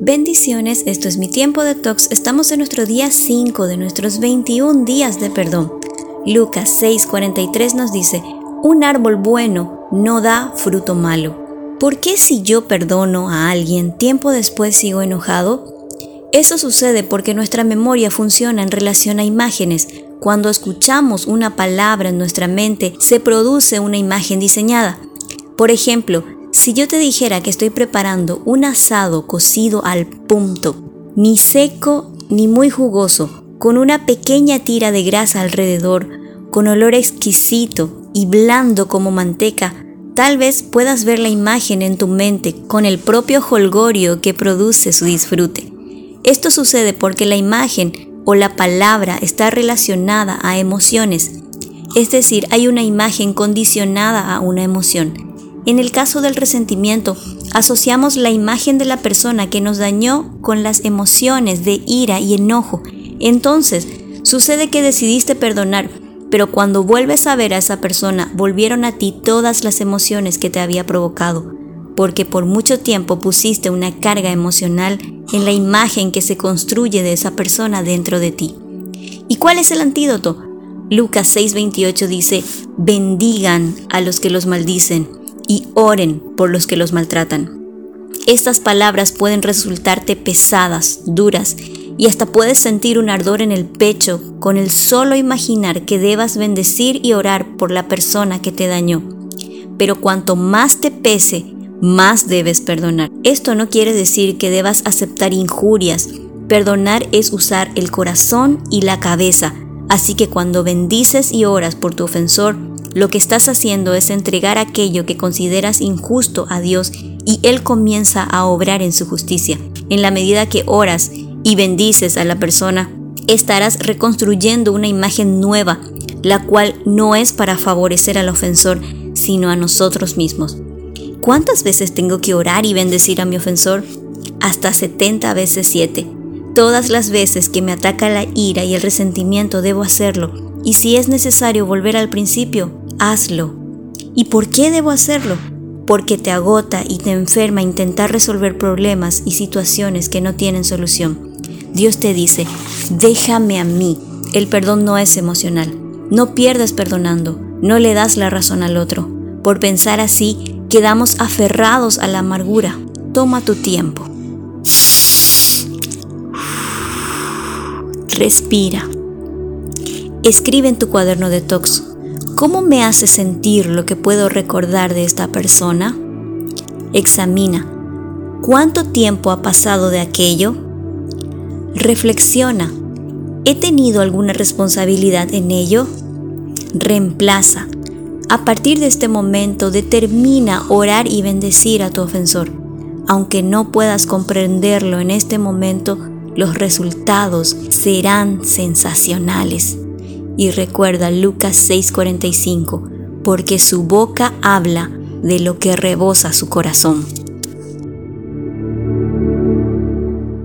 Bendiciones, esto es mi tiempo de tox. Estamos en nuestro día 5 de nuestros 21 días de perdón. Lucas 6:43 nos dice, un árbol bueno no da fruto malo. ¿Por qué si yo perdono a alguien, tiempo después sigo enojado? Eso sucede porque nuestra memoria funciona en relación a imágenes. Cuando escuchamos una palabra en nuestra mente, se produce una imagen diseñada. Por ejemplo, si yo te dijera que estoy preparando un asado cocido al punto, ni seco ni muy jugoso, con una pequeña tira de grasa alrededor, con olor exquisito y blando como manteca, tal vez puedas ver la imagen en tu mente con el propio holgorio que produce su disfrute. Esto sucede porque la imagen o la palabra está relacionada a emociones, es decir, hay una imagen condicionada a una emoción. En el caso del resentimiento, asociamos la imagen de la persona que nos dañó con las emociones de ira y enojo. Entonces, sucede que decidiste perdonar, pero cuando vuelves a ver a esa persona, volvieron a ti todas las emociones que te había provocado, porque por mucho tiempo pusiste una carga emocional en la imagen que se construye de esa persona dentro de ti. ¿Y cuál es el antídoto? Lucas 6:28 dice, bendigan a los que los maldicen y oren por los que los maltratan. Estas palabras pueden resultarte pesadas, duras, y hasta puedes sentir un ardor en el pecho con el solo imaginar que debas bendecir y orar por la persona que te dañó. Pero cuanto más te pese, más debes perdonar. Esto no quiere decir que debas aceptar injurias. Perdonar es usar el corazón y la cabeza. Así que cuando bendices y oras por tu ofensor, lo que estás haciendo es entregar aquello que consideras injusto a Dios y Él comienza a obrar en su justicia. En la medida que oras y bendices a la persona, estarás reconstruyendo una imagen nueva, la cual no es para favorecer al ofensor, sino a nosotros mismos. ¿Cuántas veces tengo que orar y bendecir a mi ofensor? Hasta 70 veces 7. Todas las veces que me ataca la ira y el resentimiento debo hacerlo, y si es necesario volver al principio, hazlo. ¿Y por qué debo hacerlo? Porque te agota y te enferma intentar resolver problemas y situaciones que no tienen solución. Dios te dice, déjame a mí. El perdón no es emocional. No pierdas perdonando, no le das la razón al otro. Por pensar así, quedamos aferrados a la amargura. Toma tu tiempo. Respira. Escribe en tu cuaderno de tox ¿Cómo me hace sentir lo que puedo recordar de esta persona? Examina. ¿Cuánto tiempo ha pasado de aquello? Reflexiona. ¿He tenido alguna responsabilidad en ello? Reemplaza. A partir de este momento determina orar y bendecir a tu ofensor. Aunque no puedas comprenderlo en este momento, los resultados serán sensacionales. Y recuerda Lucas 6:45, porque su boca habla de lo que rebosa su corazón.